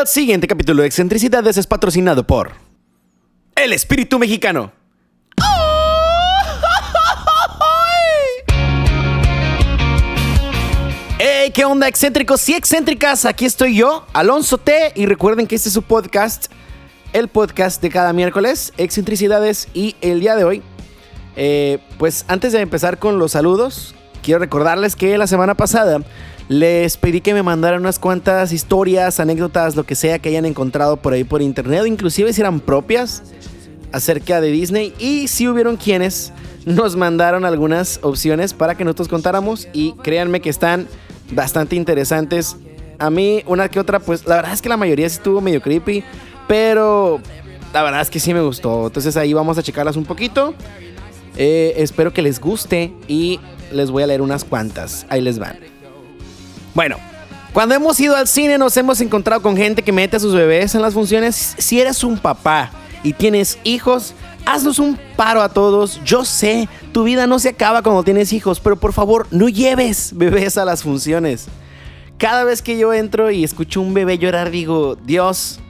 El siguiente capítulo de Excentricidades es patrocinado por El Espíritu Mexicano. Hey, ¿qué onda, excéntricos y excéntricas? Aquí estoy yo, Alonso T. Y recuerden que este es su podcast, el podcast de cada miércoles, Excentricidades. Y el día de hoy, eh, pues antes de empezar con los saludos, quiero recordarles que la semana pasada les pedí que me mandaran unas cuantas historias, anécdotas, lo que sea que hayan encontrado por ahí por internet, inclusive si eran propias acerca de Disney. Y si hubieron quienes nos mandaron algunas opciones para que nosotros contáramos. Y créanme que están bastante interesantes. A mí, una que otra, pues la verdad es que la mayoría sí estuvo medio creepy, pero la verdad es que sí me gustó. Entonces ahí vamos a checarlas un poquito. Eh, espero que les guste y les voy a leer unas cuantas. Ahí les van. Bueno, cuando hemos ido al cine nos hemos encontrado con gente que mete a sus bebés en las funciones. Si eres un papá y tienes hijos, haznos un paro a todos. Yo sé, tu vida no se acaba cuando tienes hijos, pero por favor, no lleves bebés a las funciones. Cada vez que yo entro y escucho un bebé llorar, digo, Dios,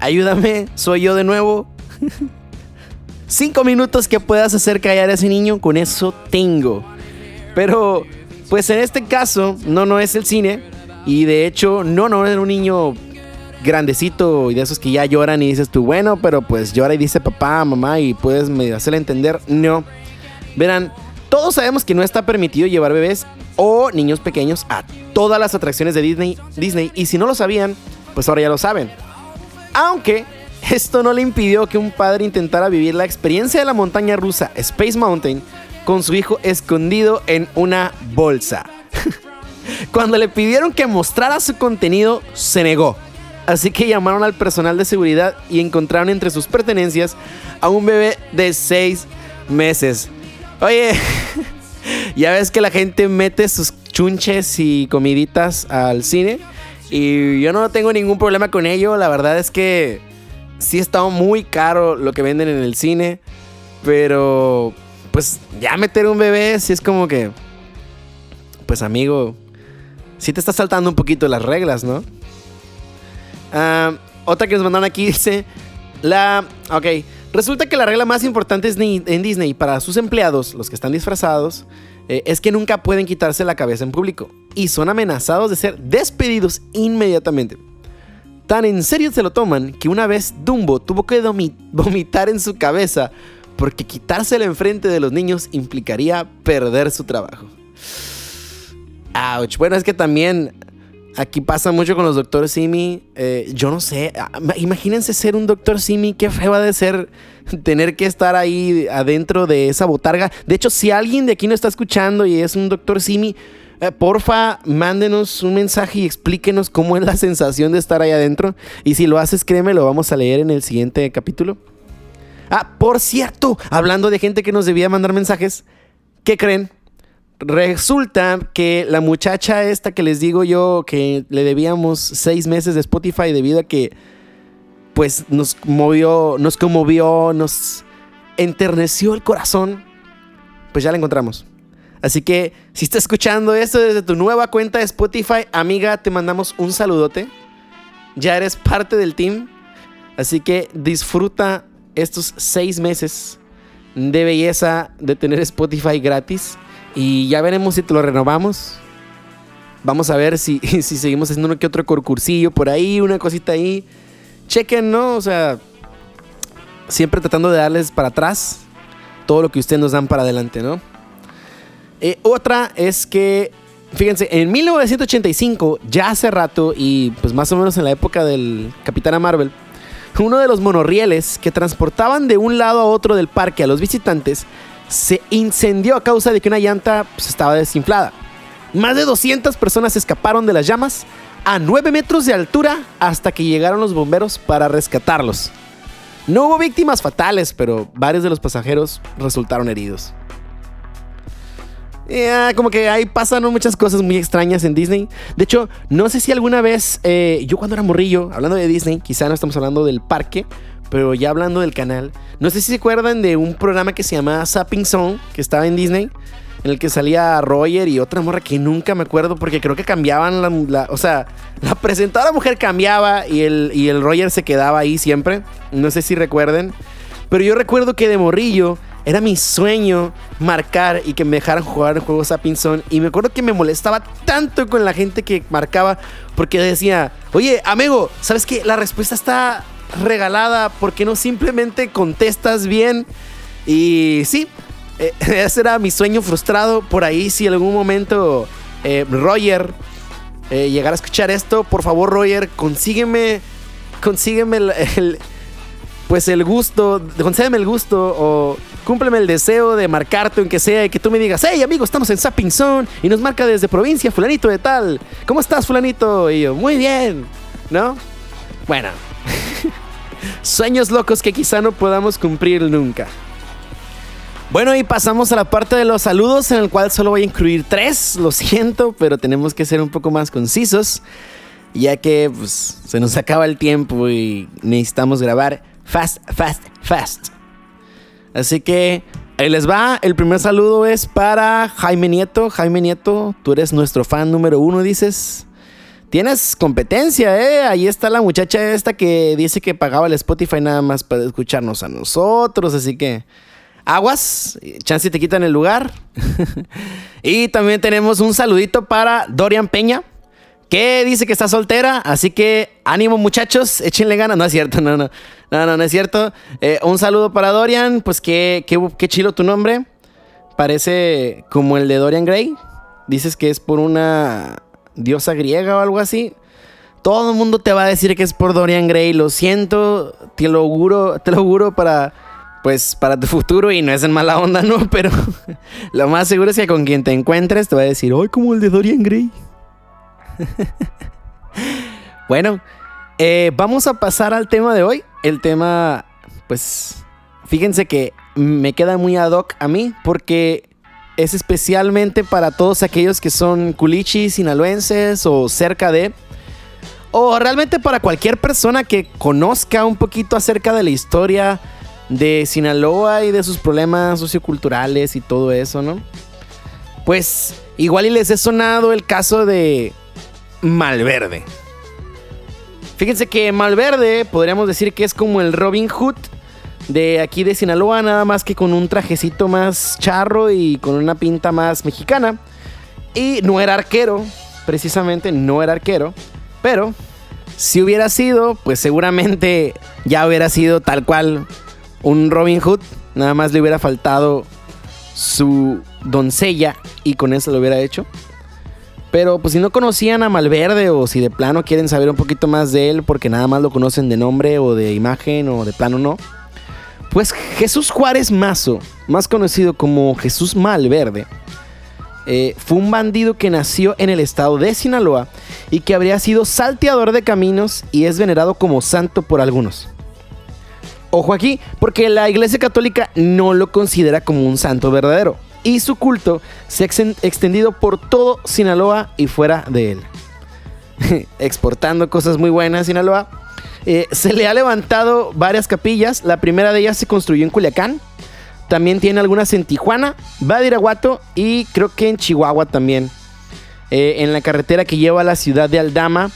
ayúdame, soy yo de nuevo. Cinco minutos que puedas hacer callar a ese niño, con eso tengo. Pero, pues en este caso, no, no es el cine. Y de hecho, no, no era un niño grandecito y de esos que ya lloran y dices tú, bueno, pero pues llora y dice papá, mamá y puedes hacerle entender. No. Verán, todos sabemos que no está permitido llevar bebés o niños pequeños a todas las atracciones de Disney, Disney y si no lo sabían, pues ahora ya lo saben. Aunque esto no le impidió que un padre intentara vivir la experiencia de la montaña rusa Space Mountain con su hijo escondido en una bolsa. Cuando le pidieron que mostrara su contenido, se negó. Así que llamaron al personal de seguridad y encontraron entre sus pertenencias a un bebé de 6 meses. Oye, ya ves que la gente mete sus chunches y comiditas al cine. Y yo no tengo ningún problema con ello. La verdad es que sí está muy caro lo que venden en el cine. Pero, pues ya meter un bebé, sí es como que... Pues amigo, sí te está saltando un poquito las reglas, ¿no? Ah, otra que nos mandaron aquí dice: La. Ok. Resulta que la regla más importante en Disney para sus empleados, los que están disfrazados, eh, es que nunca pueden quitarse la cabeza en público y son amenazados de ser despedidos inmediatamente. Tan en serio se lo toman que una vez Dumbo tuvo que vomitar en su cabeza porque quitársela enfrente de los niños implicaría perder su trabajo. Ouch. Bueno, es que también Aquí pasa mucho con los doctores Simi. Eh, yo no sé. Ah, imagínense ser un doctor Simi. Qué feo va de ser tener que estar ahí adentro de esa botarga. De hecho, si alguien de aquí no está escuchando y es un doctor Simi, eh, porfa, mándenos un mensaje y explíquenos cómo es la sensación de estar ahí adentro. Y si lo haces, créeme, lo vamos a leer en el siguiente capítulo. Ah, por cierto, hablando de gente que nos debía mandar mensajes, ¿qué creen? Resulta que la muchacha esta que les digo yo que le debíamos seis meses de Spotify debido a que pues nos movió, nos conmovió, nos enterneció el corazón, pues ya la encontramos. Así que si estás escuchando esto desde tu nueva cuenta de Spotify, amiga, te mandamos un saludote. Ya eres parte del team. Así que disfruta estos seis meses de belleza de tener Spotify gratis. Y ya veremos si te lo renovamos. Vamos a ver si, si seguimos haciendo uno que otro concursillo por ahí, una cosita ahí. Chequen, ¿no? O sea, siempre tratando de darles para atrás todo lo que ustedes nos dan para adelante, ¿no? Eh, otra es que, fíjense, en 1985, ya hace rato, y pues más o menos en la época del Capitana Marvel, uno de los monorrieles que transportaban de un lado a otro del parque a los visitantes se incendió a causa de que una llanta pues, estaba desinflada. Más de 200 personas escaparon de las llamas a 9 metros de altura hasta que llegaron los bomberos para rescatarlos. No hubo víctimas fatales, pero varios de los pasajeros resultaron heridos. Como que ahí pasan muchas cosas muy extrañas en Disney. De hecho, no sé si alguna vez, eh, yo cuando era morrillo, hablando de Disney, quizá no estamos hablando del parque, pero ya hablando del canal, no sé si se acuerdan de un programa que se llamaba Zapping Zone, que estaba en Disney. en el que salía Roger y otra morra que nunca me acuerdo porque creo que cambiaban la, o sea, la presentadora mujer cambiaba y el, y el Roger se quedaba ahí siempre. No sé si recuerden. Pero yo recuerdo que de morrillo era mi sueño marcar y que me dejaran jugar en juegos a pinzón. Y me acuerdo que me molestaba tanto con la gente que marcaba porque decía, oye, amigo, ¿sabes qué? La respuesta está regalada. ¿Por qué no simplemente contestas bien? Y sí, eh, ese era mi sueño frustrado. Por ahí, si en algún momento eh, Roger eh, llegara a escuchar esto, por favor, Roger, consígueme, consígueme el, pues el gusto, concédeme el gusto o cúmpleme el deseo de marcarte en que sea y que tú me digas, hey amigo, estamos en Sapping Zone y nos marca desde provincia, fulanito de tal. ¿Cómo estás, fulanito? Y yo, muy bien, ¿no? Bueno, sueños locos que quizá no podamos cumplir nunca. Bueno, y pasamos a la parte de los saludos, en el cual solo voy a incluir tres, lo siento, pero tenemos que ser un poco más concisos, ya que pues, se nos acaba el tiempo y necesitamos grabar fast, fast, fast. Así que ahí les va, el primer saludo es para Jaime Nieto. Jaime Nieto, tú eres nuestro fan número uno, dices. Tienes competencia, ¿eh? Ahí está la muchacha esta que dice que pagaba el Spotify nada más para escucharnos a nosotros, así que aguas, chance te quitan el lugar. y también tenemos un saludito para Dorian Peña, que dice que está soltera, así que ánimo muchachos, échenle ganas. No es cierto, no, no, no, no, no es cierto. Eh, un saludo para Dorian, pues qué, qué, qué chilo tu nombre. Parece como el de Dorian Gray. Dices que es por una diosa griega o algo así. Todo el mundo te va a decir que es por Dorian Gray. Lo siento, te lo auguro, te lo auguro para pues para tu futuro y no es en mala onda, ¿no? Pero lo más seguro es que con quien te encuentres te va a decir, ¡ay, como el de Dorian Gray! bueno, eh, vamos a pasar al tema de hoy. El tema, pues, fíjense que me queda muy ad hoc a mí porque es especialmente para todos aquellos que son culichis, sinaloenses o cerca de... O realmente para cualquier persona que conozca un poquito acerca de la historia de Sinaloa y de sus problemas socioculturales y todo eso, ¿no? Pues igual y les he sonado el caso de Malverde. Fíjense que Malverde podríamos decir que es como el Robin Hood de aquí de Sinaloa, nada más que con un trajecito más charro y con una pinta más mexicana. Y no era arquero, precisamente no era arquero, pero si hubiera sido, pues seguramente ya hubiera sido tal cual un Robin Hood, nada más le hubiera faltado su doncella y con eso lo hubiera hecho. Pero pues si no conocían a Malverde o si de plano quieren saber un poquito más de él porque nada más lo conocen de nombre o de imagen o de plano no. Pues Jesús Juárez Mazo, más conocido como Jesús Malverde, eh, fue un bandido que nació en el estado de Sinaloa y que habría sido salteador de caminos y es venerado como santo por algunos. Ojo aquí, porque la Iglesia Católica no lo considera como un santo verdadero. Y su culto se ha extendido por todo Sinaloa y fuera de él. Exportando cosas muy buenas Sinaloa. Eh, se le ha levantado varias capillas. La primera de ellas se construyó en Culiacán. También tiene algunas en Tijuana, Badiraguato y creo que en Chihuahua también. Eh, en la carretera que lleva a la ciudad de Aldama.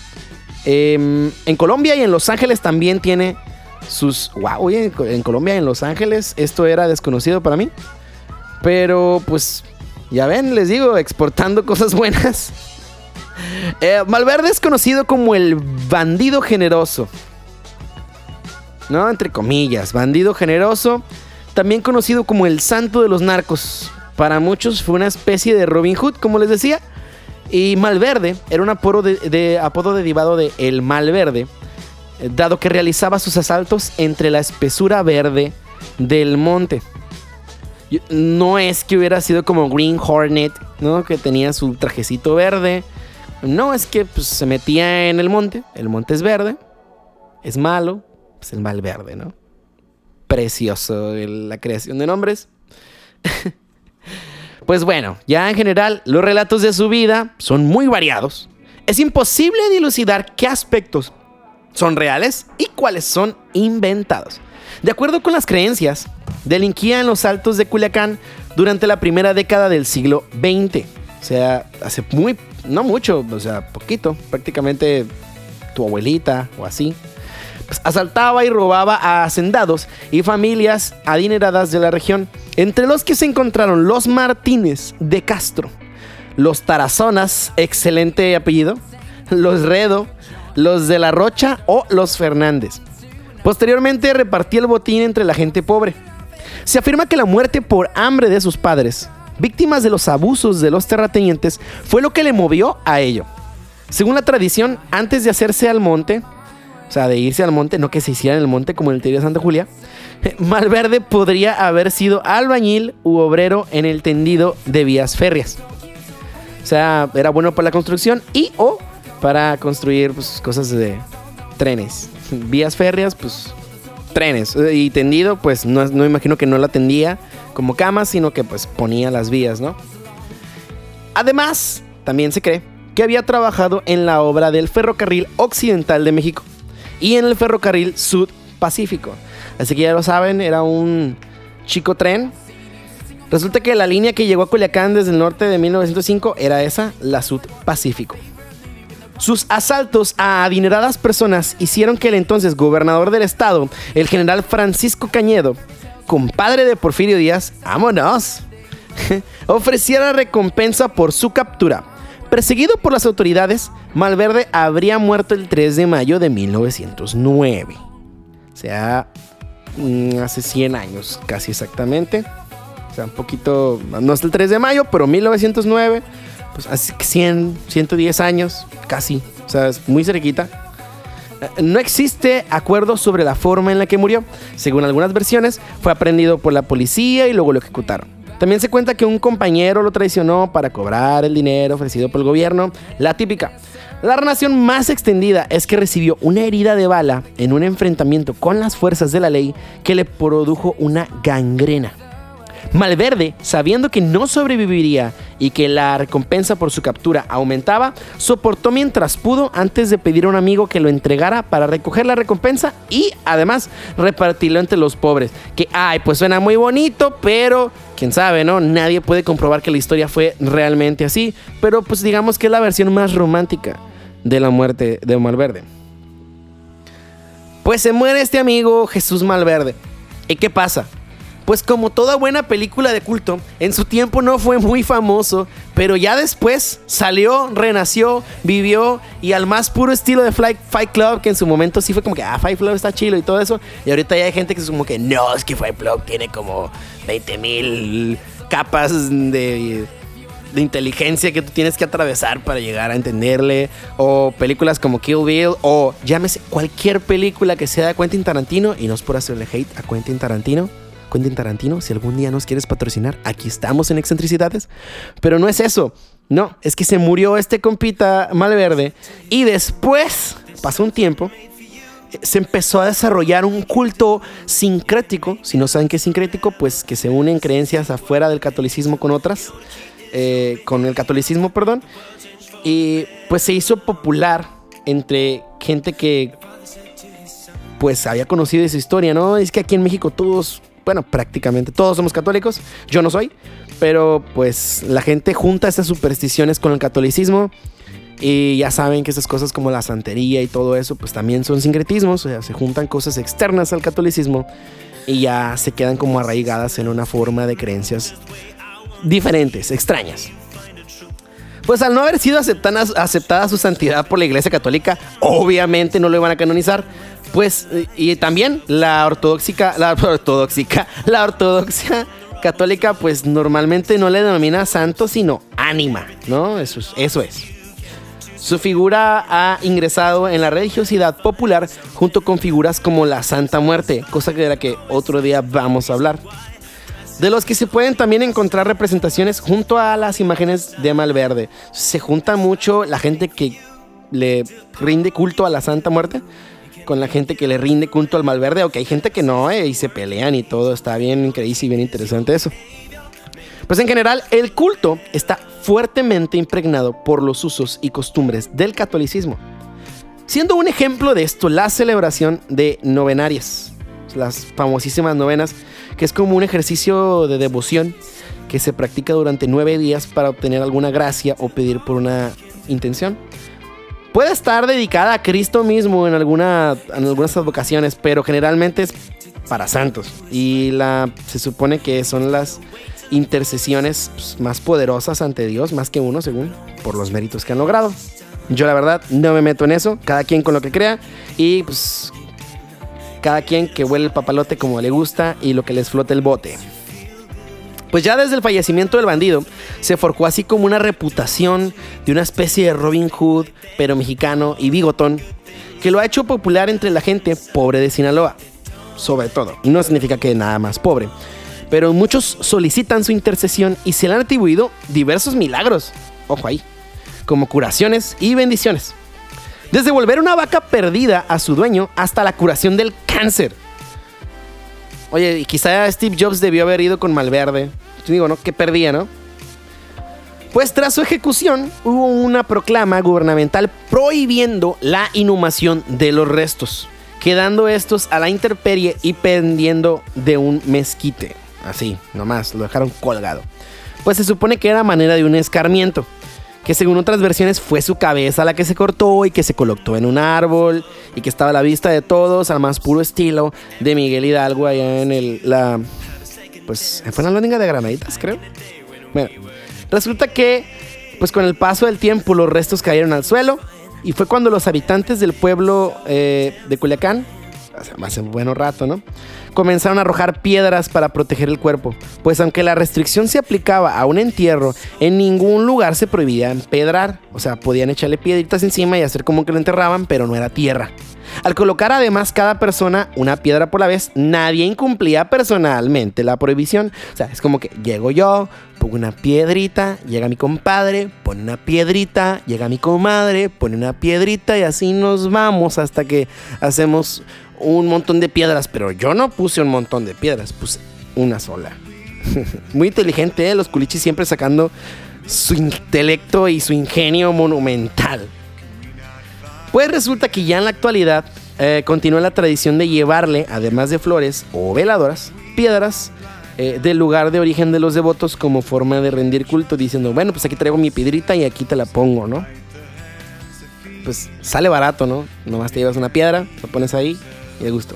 Em, en Colombia y en Los Ángeles también tiene sus... Wow, en Colombia, en Los Ángeles, esto era desconocido para mí. Pero pues, ya ven, les digo, exportando cosas buenas. Eh, Malverde es conocido como el bandido generoso. ¿No? Entre comillas, bandido generoso. También conocido como el santo de los narcos. Para muchos fue una especie de Robin Hood, como les decía. Y Malverde era un apodo, apodo derivado de El Malverde dado que realizaba sus asaltos entre la espesura verde del monte. No es que hubiera sido como Green Hornet, ¿no? Que tenía su trajecito verde. No, es que pues, se metía en el monte. El monte es verde. Es malo. Pues el mal verde, ¿no? Precioso la creación de nombres. pues bueno, ya en general, los relatos de su vida son muy variados. Es imposible dilucidar qué aspectos son reales y cuáles son inventados. De acuerdo con las creencias, delinquía en los altos de Culiacán durante la primera década del siglo XX. O sea, hace muy, no mucho, o sea, poquito, prácticamente tu abuelita o así. Pues asaltaba y robaba a hacendados y familias adineradas de la región, entre los que se encontraron los Martínez de Castro, los Tarazonas, excelente apellido, los Redo, los de la Rocha o los Fernández. Posteriormente repartía el botín entre la gente pobre. Se afirma que la muerte por hambre de sus padres, víctimas de los abusos de los terratenientes, fue lo que le movió a ello. Según la tradición, antes de hacerse al monte, o sea, de irse al monte, no que se hiciera en el monte como en el teoría de Santa Julia, Malverde podría haber sido albañil u obrero en el tendido de vías férreas. O sea, era bueno para la construcción y o para construir pues, cosas de trenes. Vías férreas, pues trenes. Y tendido, pues no, no imagino que no la tendía como cama, sino que pues ponía las vías, ¿no? Además, también se cree que había trabajado en la obra del ferrocarril occidental de México y en el ferrocarril Sud Pacífico. Así que ya lo saben, era un chico tren. Resulta que la línea que llegó a Culiacán desde el norte de 1905 era esa, la Sud Pacífico. Sus asaltos a adineradas personas hicieron que el entonces gobernador del estado, el general Francisco Cañedo, compadre de Porfirio Díaz, vámonos, ofreciera recompensa por su captura. Perseguido por las autoridades, Malverde habría muerto el 3 de mayo de 1909. O sea, mm, hace 100 años, casi exactamente. O sea, un poquito, no es el 3 de mayo, pero 1909 pues hace 100, 110 años, casi, o sea, es muy cerquita. No existe acuerdo sobre la forma en la que murió. Según algunas versiones, fue aprendido por la policía y luego lo ejecutaron. También se cuenta que un compañero lo traicionó para cobrar el dinero ofrecido por el gobierno, la típica. La narración más extendida es que recibió una herida de bala en un enfrentamiento con las fuerzas de la ley que le produjo una gangrena. Malverde, sabiendo que no sobreviviría y que la recompensa por su captura aumentaba, soportó mientras pudo antes de pedir a un amigo que lo entregara para recoger la recompensa y además repartirlo entre los pobres. Que, ay, pues suena muy bonito, pero quién sabe, ¿no? Nadie puede comprobar que la historia fue realmente así, pero pues digamos que es la versión más romántica de la muerte de Malverde. Pues se muere este amigo Jesús Malverde. ¿Y qué pasa? Pues como toda buena película de culto, en su tiempo no fue muy famoso, pero ya después salió, renació, vivió y al más puro estilo de Fight Club, que en su momento sí fue como que, ah, Fight Club está chido y todo eso, y ahorita ya hay gente que es como que, no, es que Fight Club tiene como 20 mil capas de de inteligencia que tú tienes que atravesar para llegar a entenderle, o películas como Kill Bill, o llámese cualquier película que sea de Quentin Tarantino, y no es por hacerle hate a Quentin Tarantino, Quentin Tarantino, si algún día nos quieres patrocinar, aquí estamos en Excentricidades. Pero no es eso. No, es que se murió este compita Malverde y después, pasó un tiempo, se empezó a desarrollar un culto sincrético. Si no saben qué es sincrético, pues que se unen creencias afuera del catolicismo con otras, eh, con el catolicismo, perdón. Y pues se hizo popular entre gente que pues había conocido esa historia, ¿no? Es que aquí en México todos bueno, prácticamente todos somos católicos, yo no soy, pero pues la gente junta estas supersticiones con el catolicismo y ya saben que esas cosas como la santería y todo eso pues también son sincretismos, o sea, se juntan cosas externas al catolicismo y ya se quedan como arraigadas en una forma de creencias diferentes, extrañas. Pues al no haber sido aceptada, su santidad por la Iglesia Católica, obviamente no lo iban a canonizar. Pues, y también la ortodoxica, la ortodoxica, la ortodoxia católica, pues normalmente no le denomina santo, sino ánima, ¿no? Eso es. Eso es. Su figura ha ingresado en la religiosidad popular junto con figuras como la Santa Muerte, cosa de la que otro día vamos a hablar. De los que se pueden también encontrar representaciones junto a las imágenes de Malverde. Se junta mucho la gente que le rinde culto a la Santa Muerte con la gente que le rinde culto al Malverde, o que hay gente que no, eh, y se pelean y todo, está bien increíble y bien interesante eso. Pues en general, el culto está fuertemente impregnado por los usos y costumbres del catolicismo. Siendo un ejemplo de esto la celebración de novenarias, las famosísimas novenas, que es como un ejercicio de devoción que se practica durante nueve días para obtener alguna gracia o pedir por una intención. Puede estar dedicada a Cristo mismo en, en algunas advocaciones, pero generalmente es para santos. Y la, se supone que son las intercesiones pues, más poderosas ante Dios, más que uno, según, por los méritos que han logrado. Yo la verdad no me meto en eso, cada quien con lo que crea y pues cada quien que huele el papalote como le gusta y lo que les flote el bote. Pues ya desde el fallecimiento del bandido se forjó así como una reputación de una especie de Robin Hood, pero mexicano y bigotón, que lo ha hecho popular entre la gente pobre de Sinaloa, sobre todo. Y no significa que nada más pobre, pero muchos solicitan su intercesión y se le han atribuido diversos milagros, ojo ahí, como curaciones y bendiciones. Desde volver una vaca perdida a su dueño hasta la curación del cáncer. Oye, y quizá Steve Jobs debió haber ido con Malverde. Yo digo, ¿no? Que perdía, ¿no? Pues tras su ejecución hubo una proclama gubernamental prohibiendo la inhumación de los restos, quedando estos a la intemperie y pendiendo de un mezquite. Así, nomás, lo dejaron colgado. Pues se supone que era manera de un escarmiento que según otras versiones fue su cabeza la que se cortó y que se colocó en un árbol y que estaba a la vista de todos al más puro estilo de Miguel Hidalgo allá en el la pues fue en la lóndiga de Granaditas, creo. Bueno, resulta que pues con el paso del tiempo los restos cayeron al suelo y fue cuando los habitantes del pueblo eh, de Culiacán, hace un buen rato, ¿no? comenzaron a arrojar piedras para proteger el cuerpo, pues aunque la restricción se aplicaba a un entierro, en ningún lugar se prohibía empedrar, o sea, podían echarle piedritas encima y hacer como que lo enterraban, pero no era tierra. Al colocar además cada persona una piedra por la vez, nadie incumplía personalmente la prohibición. O sea, es como que llego yo, pongo una piedrita, llega mi compadre, pone una piedrita, llega mi comadre, pone una piedrita y así nos vamos hasta que hacemos un montón de piedras, pero yo no puse un montón de piedras, puse una sola. Muy inteligente, ¿eh? los culichis siempre sacando su intelecto y su ingenio monumental. Pues resulta que ya en la actualidad eh, continúa la tradición de llevarle, además de flores o veladoras, piedras eh, del lugar de origen de los devotos como forma de rendir culto, diciendo, bueno, pues aquí traigo mi piedrita y aquí te la pongo, ¿no? Pues sale barato, ¿no? Nomás te llevas una piedra, la pones ahí y de gusto.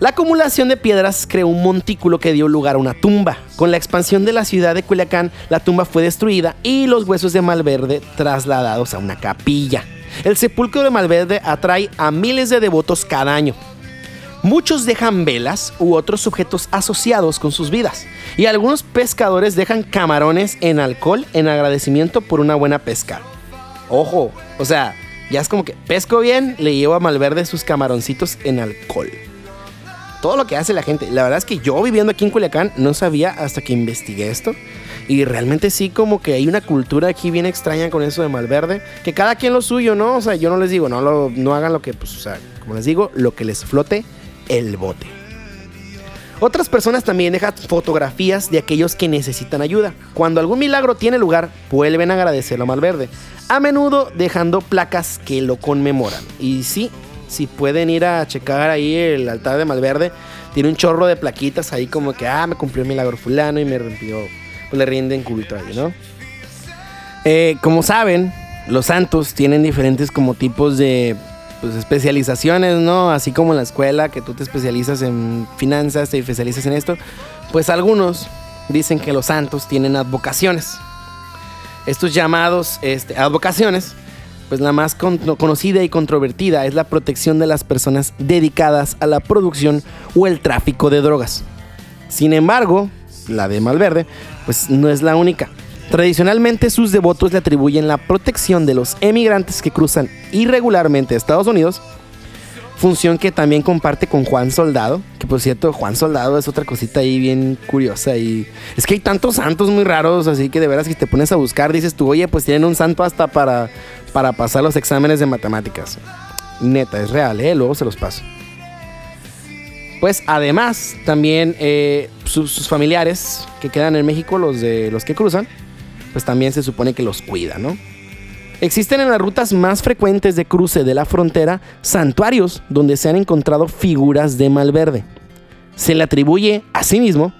La acumulación de piedras creó un montículo que dio lugar a una tumba. Con la expansión de la ciudad de Culiacán, la tumba fue destruida y los huesos de Malverde trasladados a una capilla. El sepulcro de Malverde atrae a miles de devotos cada año. Muchos dejan velas u otros objetos asociados con sus vidas. Y algunos pescadores dejan camarones en alcohol en agradecimiento por una buena pesca. Ojo, o sea, ya es como que pesco bien, le llevo a Malverde sus camaroncitos en alcohol. Todo lo que hace la gente. La verdad es que yo viviendo aquí en Culiacán no sabía hasta que investigué esto. Y realmente sí como que hay una cultura aquí bien extraña con eso de Malverde. Que cada quien lo suyo, ¿no? O sea, yo no les digo, no, lo, no hagan lo que, pues, o sea, como les digo, lo que les flote el bote. Otras personas también dejan fotografías de aquellos que necesitan ayuda. Cuando algún milagro tiene lugar, vuelven a agradecerlo a Malverde a menudo dejando placas que lo conmemoran. Y sí, si pueden ir a checar ahí el altar de Malverde, tiene un chorro de plaquitas ahí como que, ah, me cumplió milagro fulano y me rompió, pues le rinden ahí, ¿no? Eh, como saben, los santos tienen diferentes como tipos de pues, especializaciones, ¿no? Así como en la escuela, que tú te especializas en finanzas, te especializas en esto, pues algunos dicen que los santos tienen advocaciones estos llamados este, advocaciones, pues la más conocida y controvertida es la protección de las personas dedicadas a la producción o el tráfico de drogas. Sin embargo, la de Malverde, pues no es la única. Tradicionalmente sus devotos le atribuyen la protección de los emigrantes que cruzan irregularmente a Estados Unidos Función que también comparte con Juan Soldado. Que por cierto, Juan Soldado es otra cosita ahí bien curiosa. Y es que hay tantos santos muy raros. Así que de veras que te pones a buscar, dices tú, oye, pues tienen un santo hasta para, para pasar los exámenes de matemáticas. Neta, es real, ¿eh? Luego se los paso. Pues además, también eh, sus, sus, familiares que quedan en México, los de los que cruzan, pues también se supone que los cuidan, ¿no? Existen en las rutas más frecuentes de cruce de la frontera santuarios donde se han encontrado figuras de Malverde. Se le atribuye, asimismo,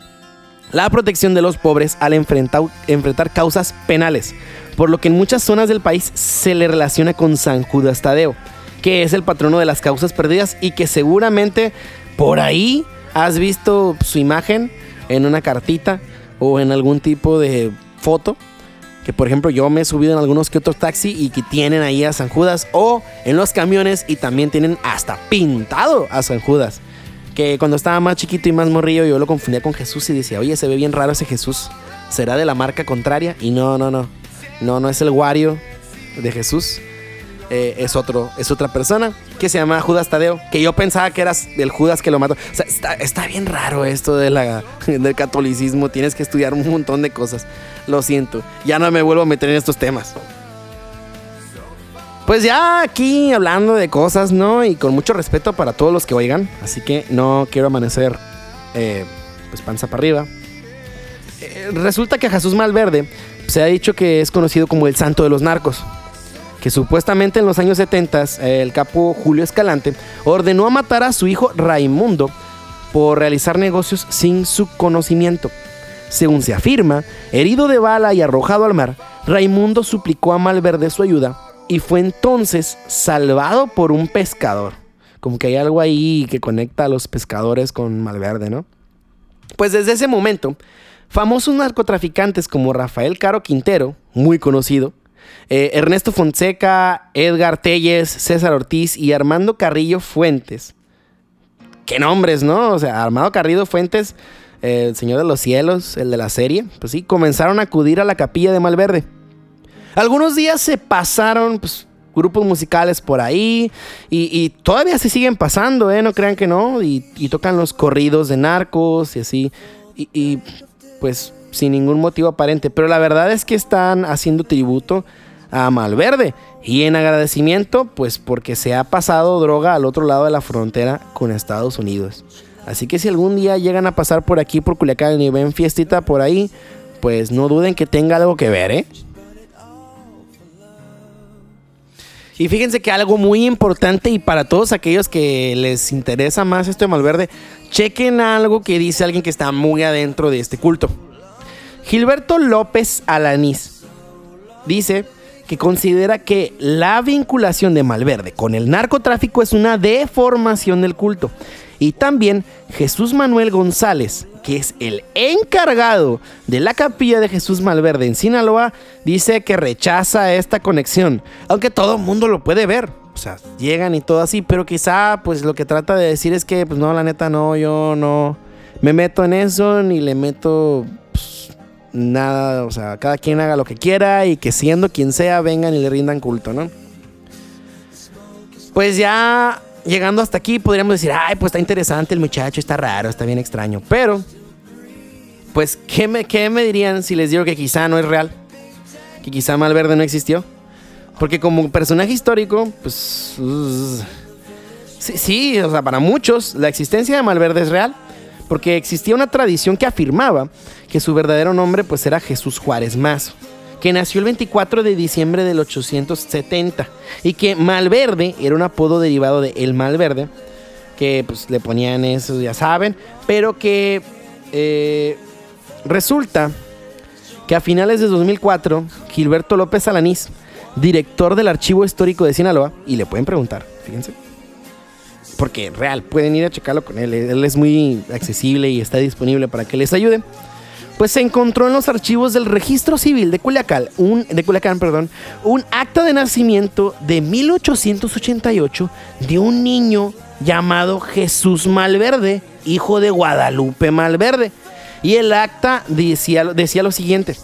la protección de los pobres al enfrentar, enfrentar causas penales, por lo que en muchas zonas del país se le relaciona con San Judas Tadeo, que es el patrono de las causas perdidas y que seguramente por ahí has visto su imagen en una cartita o en algún tipo de foto. Que por ejemplo yo me he subido en algunos que otros taxi y que tienen ahí a San Judas o en los camiones y también tienen hasta pintado a San Judas. Que cuando estaba más chiquito y más morrillo yo lo confundía con Jesús y decía, oye, se ve bien raro ese Jesús. ¿Será de la marca contraria? Y no, no, no. No, no es el Wario de Jesús. Eh, es otro, es otra persona que se llama Judas Tadeo, que yo pensaba que eras el Judas que lo mató. Está, está bien raro esto de la, del catolicismo, tienes que estudiar un montón de cosas. Lo siento, ya no me vuelvo a meter en estos temas. Pues ya aquí hablando de cosas, ¿no? Y con mucho respeto para todos los que oigan, así que no quiero amanecer eh, pues panza para arriba. Eh, resulta que Jesús Malverde se ha dicho que es conocido como el santo de los narcos que supuestamente en los años 70 el capo Julio Escalante ordenó a matar a su hijo Raimundo por realizar negocios sin su conocimiento. Según se afirma, herido de bala y arrojado al mar, Raimundo suplicó a Malverde su ayuda y fue entonces salvado por un pescador. Como que hay algo ahí que conecta a los pescadores con Malverde, ¿no? Pues desde ese momento, famosos narcotraficantes como Rafael Caro Quintero, muy conocido, eh, Ernesto Fonseca, Edgar Telles, César Ortiz y Armando Carrillo Fuentes. Qué nombres, ¿no? O sea, Armando Carrillo Fuentes, el Señor de los Cielos, el de la serie, pues sí, comenzaron a acudir a la capilla de Malverde. Algunos días se pasaron, pues, grupos musicales por ahí y, todavía se siguen pasando, ¿eh? No crean que no. Y, tocan los corridos de narcos y así. y pues sin ningún motivo aparente. Pero la verdad es que están haciendo tributo a Malverde. Y en agradecimiento, pues porque se ha pasado droga al otro lado de la frontera con Estados Unidos. Así que si algún día llegan a pasar por aquí, por Culiacán, y ven fiestita por ahí, pues no duden que tenga algo que ver, ¿eh? Y fíjense que algo muy importante y para todos aquellos que les interesa más esto de Malverde, chequen algo que dice alguien que está muy adentro de este culto. Gilberto López Alanís dice que considera que la vinculación de Malverde con el narcotráfico es una deformación del culto. Y también Jesús Manuel González, que es el encargado de la capilla de Jesús Malverde en Sinaloa, dice que rechaza esta conexión, aunque todo el mundo lo puede ver. O sea, llegan y todo así, pero quizá pues lo que trata de decir es que pues no, la neta no, yo no me meto en eso ni le meto nada, o sea, cada quien haga lo que quiera y que siendo quien sea vengan y le rindan culto, ¿no? Pues ya llegando hasta aquí podríamos decir, ay, pues está interesante el muchacho, está raro, está bien extraño, pero, pues, ¿qué me, qué me dirían si les digo que quizá no es real? Que quizá Malverde no existió. Porque como personaje histórico, pues... sí, sí, o sea, para muchos la existencia de Malverde es real porque existía una tradición que afirmaba que su verdadero nombre pues era Jesús Juárez Mazo, que nació el 24 de diciembre del 870 y que Malverde era un apodo derivado de El Malverde, que pues le ponían eso, ya saben, pero que eh, resulta que a finales de 2004 Gilberto López Alanís, director del Archivo Histórico de Sinaloa, y le pueden preguntar, fíjense, porque real, pueden ir a checarlo con él. Él es muy accesible y está disponible para que les ayude. Pues se encontró en los archivos del registro civil de Culiacán, un, de Culiacán, perdón, un acta de nacimiento de 1888 de un niño llamado Jesús Malverde, hijo de Guadalupe Malverde. Y el acta decía, decía lo siguiente.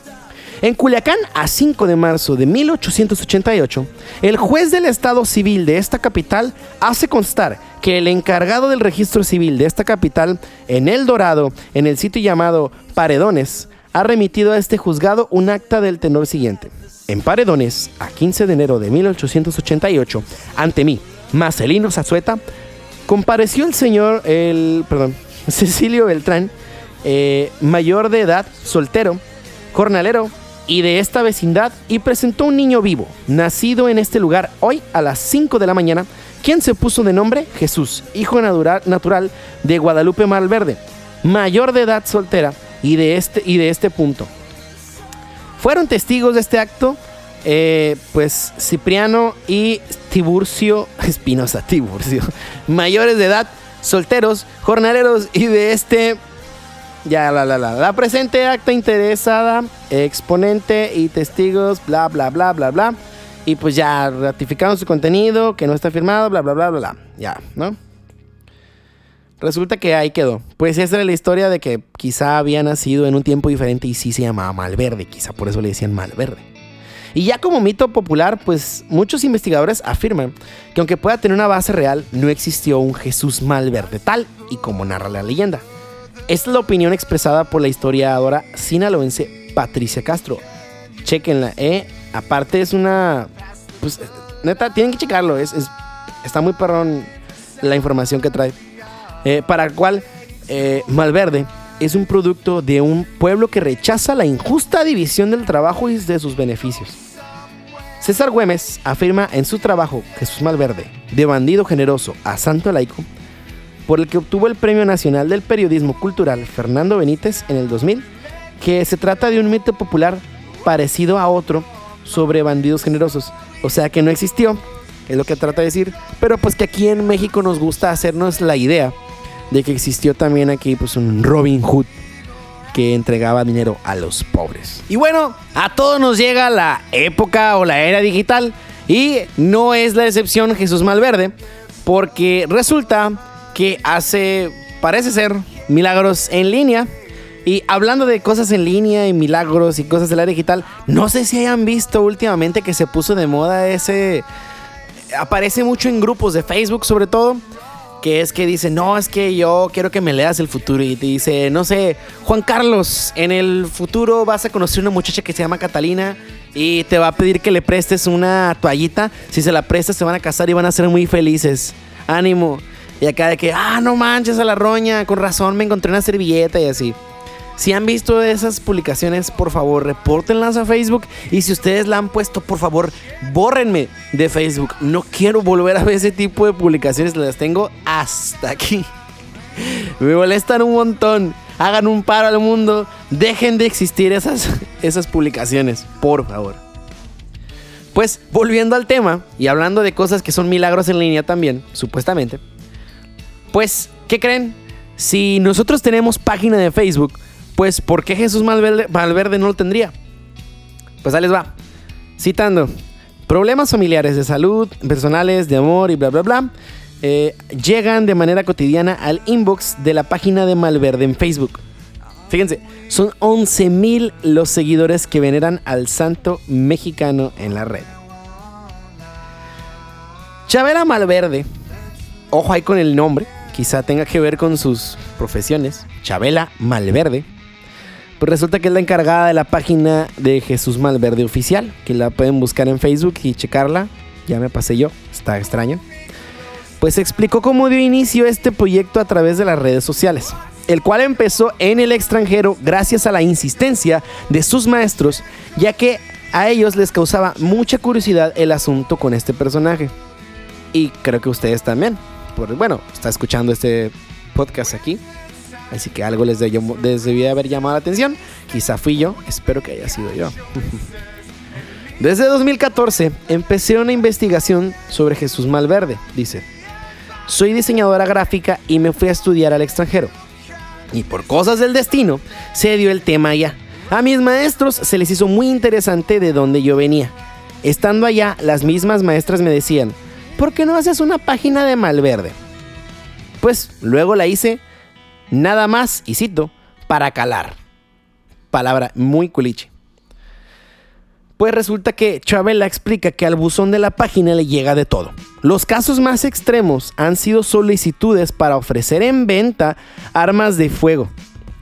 En Culiacán, a 5 de marzo de 1888, el juez del Estado Civil de esta capital hace constar que el encargado del registro civil de esta capital, en El Dorado, en el sitio llamado Paredones, ha remitido a este juzgado un acta del tenor siguiente. En Paredones, a 15 de enero de 1888, ante mí, Marcelino Zazueta, compareció el señor, el, perdón, Cecilio Beltrán, eh, mayor de edad, soltero, jornalero, y de esta vecindad y presentó un niño vivo, nacido en este lugar hoy a las 5 de la mañana, quien se puso de nombre Jesús, hijo natural, de Guadalupe Malverde, mayor de edad soltera, y de este, y de este punto. Fueron testigos de este acto, eh, pues Cipriano y Tiburcio, Espinosa Tiburcio, mayores de edad, solteros, jornaleros y de este ya, la, la, la. La presente acta interesada, exponente y testigos, bla, bla, bla, bla, bla. Y pues ya ratificaron su contenido, que no está firmado, bla, bla, bla, bla, bla. Ya, ¿no? Resulta que ahí quedó. Pues esa era la historia de que quizá había nacido en un tiempo diferente y sí se llamaba Malverde. Quizá por eso le decían Malverde. Y ya como mito popular, pues muchos investigadores afirman que aunque pueda tener una base real, no existió un Jesús Malverde tal y como narra la leyenda. Esta es la opinión expresada por la historiadora sinaloense Patricia Castro. Chequenla, ¿eh? Aparte es una... Pues, neta, tienen que checarlo. Es, está muy perrón la información que trae. Eh, para el cual eh, Malverde es un producto de un pueblo que rechaza la injusta división del trabajo y de sus beneficios. César Güemes afirma en su trabajo Jesús Malverde, de bandido generoso a santo laico, por el que obtuvo el Premio Nacional del Periodismo Cultural Fernando Benítez en el 2000, que se trata de un mito popular parecido a otro sobre bandidos generosos. O sea que no existió, es lo que trata de decir, pero pues que aquí en México nos gusta hacernos la idea de que existió también aquí pues un Robin Hood que entregaba dinero a los pobres. Y bueno, a todos nos llega la época o la era digital y no es la excepción Jesús Malverde, porque resulta que hace, parece ser, milagros en línea. Y hablando de cosas en línea y milagros y cosas del área digital, no sé si hayan visto últimamente que se puso de moda ese... Aparece mucho en grupos de Facebook sobre todo, que es que dice, no, es que yo quiero que me leas el futuro. Y te dice, no sé, Juan Carlos, en el futuro vas a conocer una muchacha que se llama Catalina y te va a pedir que le prestes una toallita. Si se la prestas, se van a casar y van a ser muy felices. Ánimo. Y acá de que, ah, no manches a la roña, con razón me encontré una servilleta y así. Si han visto esas publicaciones, por favor, repórtenlas a Facebook. Y si ustedes la han puesto, por favor, bórrenme de Facebook. No quiero volver a ver ese tipo de publicaciones. Las tengo hasta aquí. Me molestan un montón. Hagan un paro al mundo. Dejen de existir esas, esas publicaciones, por favor. Pues volviendo al tema y hablando de cosas que son milagros en línea también, supuestamente. Pues, ¿qué creen? Si nosotros tenemos página de Facebook, pues ¿por qué Jesús Malverde, no lo tendría? Pues ahí les va. Citando, problemas familiares de salud, personales, de amor y bla, bla, bla, eh, llegan de manera cotidiana al inbox de la página de Malverde en Facebook. Fíjense, son 11.000 los seguidores que veneran al santo mexicano en la red. Chavera Malverde, ojo ahí con el nombre, quizá tenga que ver con sus profesiones. Chabela Malverde. Pues resulta que es la encargada de la página de Jesús Malverde Oficial, que la pueden buscar en Facebook y checarla. Ya me pasé yo, está extraño. Pues explicó cómo dio inicio este proyecto a través de las redes sociales, el cual empezó en el extranjero gracias a la insistencia de sus maestros, ya que a ellos les causaba mucha curiosidad el asunto con este personaje. Y creo que ustedes también bueno, está escuchando este podcast aquí. Así que algo les, debía haber llamado la atención. Quizá fui yo, espero que haya sido yo. Desde 2014 empecé una investigación sobre Jesús Malverde, dice. Soy diseñadora gráfica y me fui a estudiar al extranjero. Y por cosas del destino, se dio el tema allá. A mis maestros se les hizo muy interesante de dónde yo venía. Estando allá, las mismas maestras me decían, ¿por qué no haces una página de Malverde? Pues luego la hice nada más, y cito, para calar. Palabra muy culiche. Pues resulta que Chabela explica que al buzón de la página le llega de todo. Los casos más extremos han sido solicitudes para ofrecer en venta armas de fuego.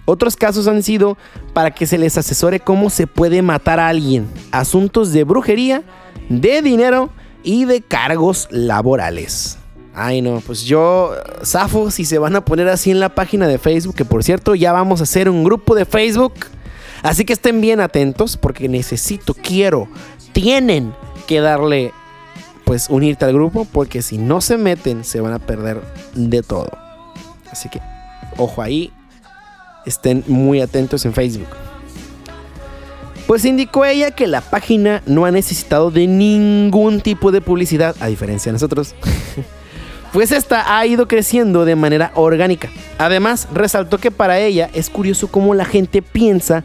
Otros casos han sido para que se les asesore cómo se puede matar a alguien. Asuntos de brujería, de dinero y de cargos laborales. Ay, no, pues yo, Zafo, si se van a poner así en la página de Facebook, que por cierto ya vamos a hacer un grupo de Facebook. Así que estén bien atentos porque necesito, quiero, tienen que darle, pues unirte al grupo porque si no se meten se van a perder de todo. Así que, ojo ahí, estén muy atentos en Facebook. Pues indicó ella que la página no ha necesitado de ningún tipo de publicidad, a diferencia de nosotros. pues esta ha ido creciendo de manera orgánica. Además, resaltó que para ella es curioso cómo la gente piensa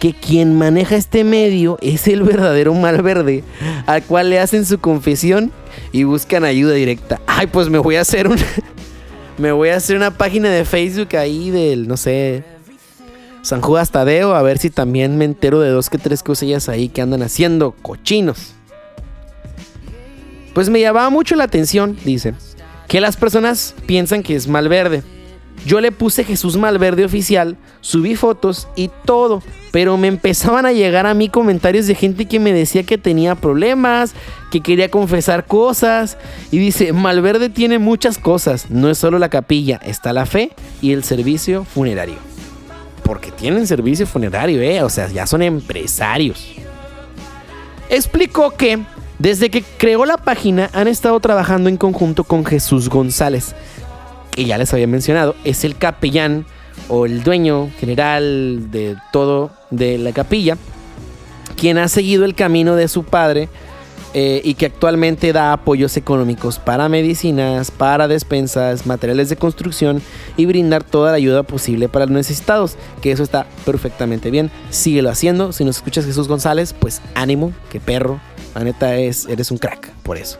que quien maneja este medio es el verdadero Malverde, al cual le hacen su confesión y buscan ayuda directa. Ay, pues me voy a hacer una me voy a hacer una página de Facebook ahí del no sé, San Judas Tadeo, a ver si también me entero de dos que tres cosillas ahí que andan haciendo cochinos. Pues me llamaba mucho la atención, dice, que las personas piensan que es Malverde. Yo le puse Jesús Malverde oficial, subí fotos y todo, pero me empezaban a llegar a mí comentarios de gente que me decía que tenía problemas, que quería confesar cosas. Y dice, Malverde tiene muchas cosas, no es solo la capilla, está la fe y el servicio funerario porque tienen servicio funerario, ¿eh? O sea, ya son empresarios. Explicó que desde que creó la página han estado trabajando en conjunto con Jesús González, que ya les había mencionado, es el capellán o el dueño general de todo de la capilla, quien ha seguido el camino de su padre eh, y que actualmente da apoyos económicos para medicinas, para despensas, materiales de construcción y brindar toda la ayuda posible para los necesitados. Que eso está perfectamente bien. Síguelo haciendo. Si nos escuchas Jesús González, pues ánimo, que perro. La neta es, eres un crack por eso.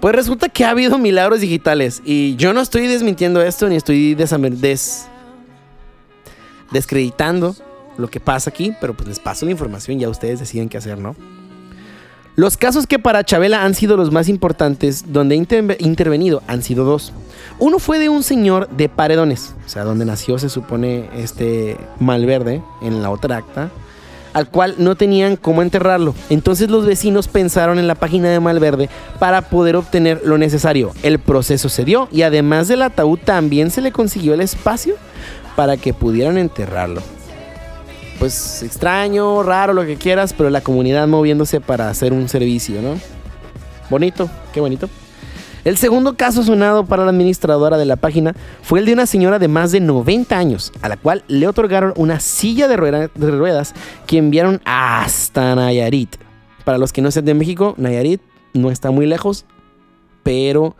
Pues resulta que ha habido milagros digitales y yo no estoy desmintiendo esto ni estoy des descreditando lo que pasa aquí, pero pues les paso la información y ya ustedes deciden qué hacer, ¿no? Los casos que para Chabela han sido los más importantes, donde ha intervenido, han sido dos. Uno fue de un señor de Paredones, o sea, donde nació, se supone, este Malverde, en la otra acta, al cual no tenían cómo enterrarlo. Entonces los vecinos pensaron en la página de Malverde para poder obtener lo necesario. El proceso se dio y además del ataúd también se le consiguió el espacio para que pudieran enterrarlo pues extraño, raro, lo que quieras, pero la comunidad moviéndose para hacer un servicio, ¿no? Bonito, qué bonito. El segundo caso sonado para la administradora de la página fue el de una señora de más de 90 años, a la cual le otorgaron una silla de, ruedas que enviaron hasta Nayarit. Para los que no sean de México, Nayarit no está muy lejos, pero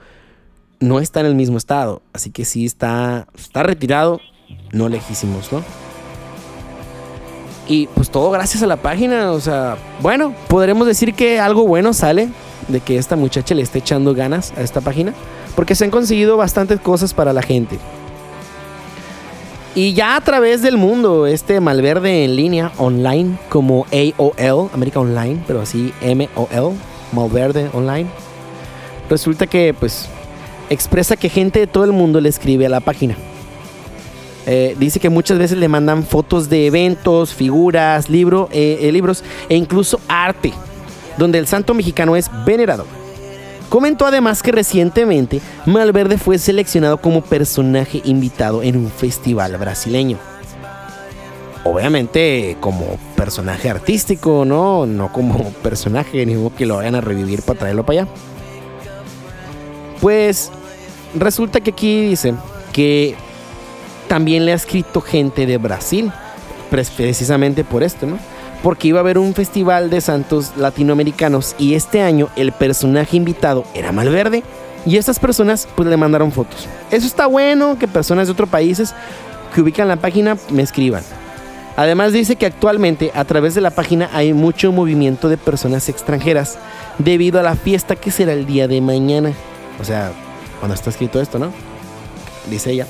no está en el mismo estado. Así que sí está, está retirado, no lejísimos, ¿no? Y pues todo gracias a la página. O sea, bueno, podremos decir que algo bueno sale de que esta muchacha le esté echando ganas a esta página. Porque se han conseguido bastantes cosas para la gente. Y ya a través del mundo, este Malverde en línea, online, como AOL, América Online, pero así MOL, Malverde Online, resulta que pues expresa que gente de todo el mundo le escribe a la página. Eh, dice que muchas veces le mandan fotos de eventos, figuras, libro, eh, eh, libros e incluso arte, donde el santo mexicano es venerado. Comentó además que recientemente Malverde fue seleccionado como personaje invitado en un festival brasileño. Obviamente como personaje artístico, ¿no? No como personaje, ni que lo vayan a revivir para traerlo para allá. Pues resulta que aquí dice que también le ha escrito gente de Brasil, precisamente por esto, ¿no? Porque iba a haber un festival de santos latinoamericanos y este año el personaje invitado era Malverde y esas personas pues le mandaron fotos. Eso está bueno que personas de otros países que ubican la página me escriban. Además dice que actualmente a través de la página hay mucho movimiento de personas extranjeras debido a la fiesta que será el día de mañana. O sea, cuando está escrito esto, ¿no? Dice ella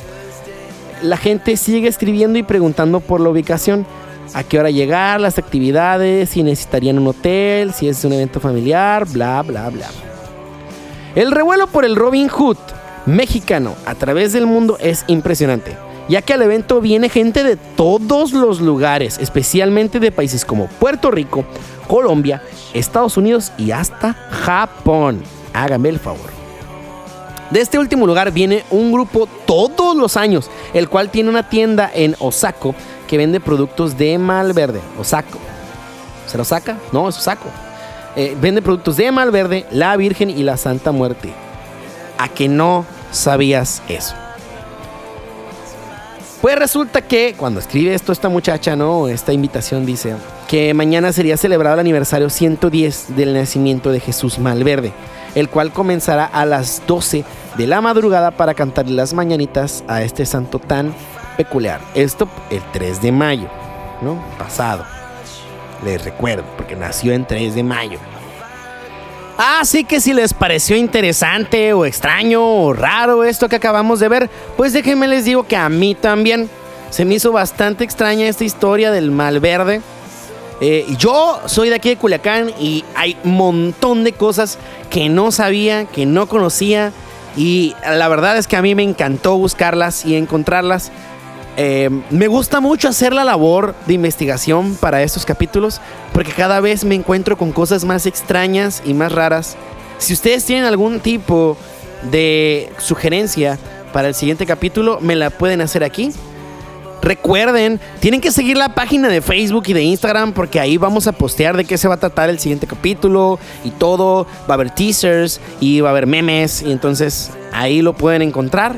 la gente sigue escribiendo y preguntando por la ubicación. A qué hora llegar, las actividades, si necesitarían un hotel, si es un evento familiar, bla, bla, bla. El revuelo por el Robin Hood mexicano a través del mundo es impresionante, ya que al evento viene gente de todos los lugares, especialmente de países como Puerto Rico, Colombia, Estados Unidos y hasta Japón. Háganme el favor. De este último lugar viene un grupo todos los años, el cual tiene una tienda en Osako que vende productos de Malverde. Osako. ¿Se lo saca? No, es Osako. Eh, vende productos de Malverde, la Virgen y la Santa Muerte. ¿A que no sabías eso? Pues resulta que cuando escribe esto esta muchacha, ¿no? Esta invitación dice que mañana sería celebrado el aniversario 110 del nacimiento de Jesús Malverde, el cual comenzará a las 12 de la madrugada para cantarle las mañanitas a este santo tan peculiar. Esto el 3 de mayo, ¿no? Pasado. Les recuerdo, porque nació en 3 de mayo. Así que si les pareció interesante o extraño o raro esto que acabamos de ver, pues déjenme les digo que a mí también se me hizo bastante extraña esta historia del Malverde. Eh, yo soy de aquí de Culiacán y hay un montón de cosas que no sabía, que no conocía y la verdad es que a mí me encantó buscarlas y encontrarlas. Eh, me gusta mucho hacer la labor de investigación para estos capítulos porque cada vez me encuentro con cosas más extrañas y más raras. Si ustedes tienen algún tipo de sugerencia para el siguiente capítulo, me la pueden hacer aquí. Recuerden, tienen que seguir la página de Facebook y de Instagram porque ahí vamos a postear de qué se va a tratar el siguiente capítulo y todo. Va a haber teasers y va a haber memes y entonces ahí lo pueden encontrar.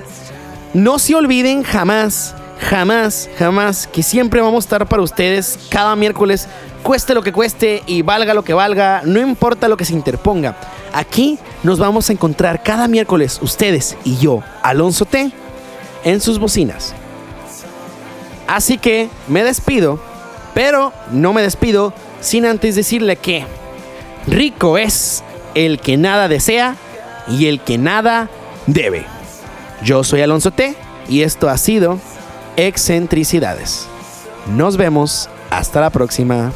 No se olviden jamás jamás, jamás, que siempre vamos a estar para ustedes cada miércoles, cueste lo que cueste y valga lo que valga, no importa lo que se interponga. Aquí nos vamos a encontrar cada miércoles, ustedes y yo, Alonso T, en sus bocinas. Así que me despido, pero no me despido sin antes decirle que rico es el que nada desea y el que nada debe. Yo soy Alonso T y esto ha sido excentricidades. Nos vemos. Hasta la próxima.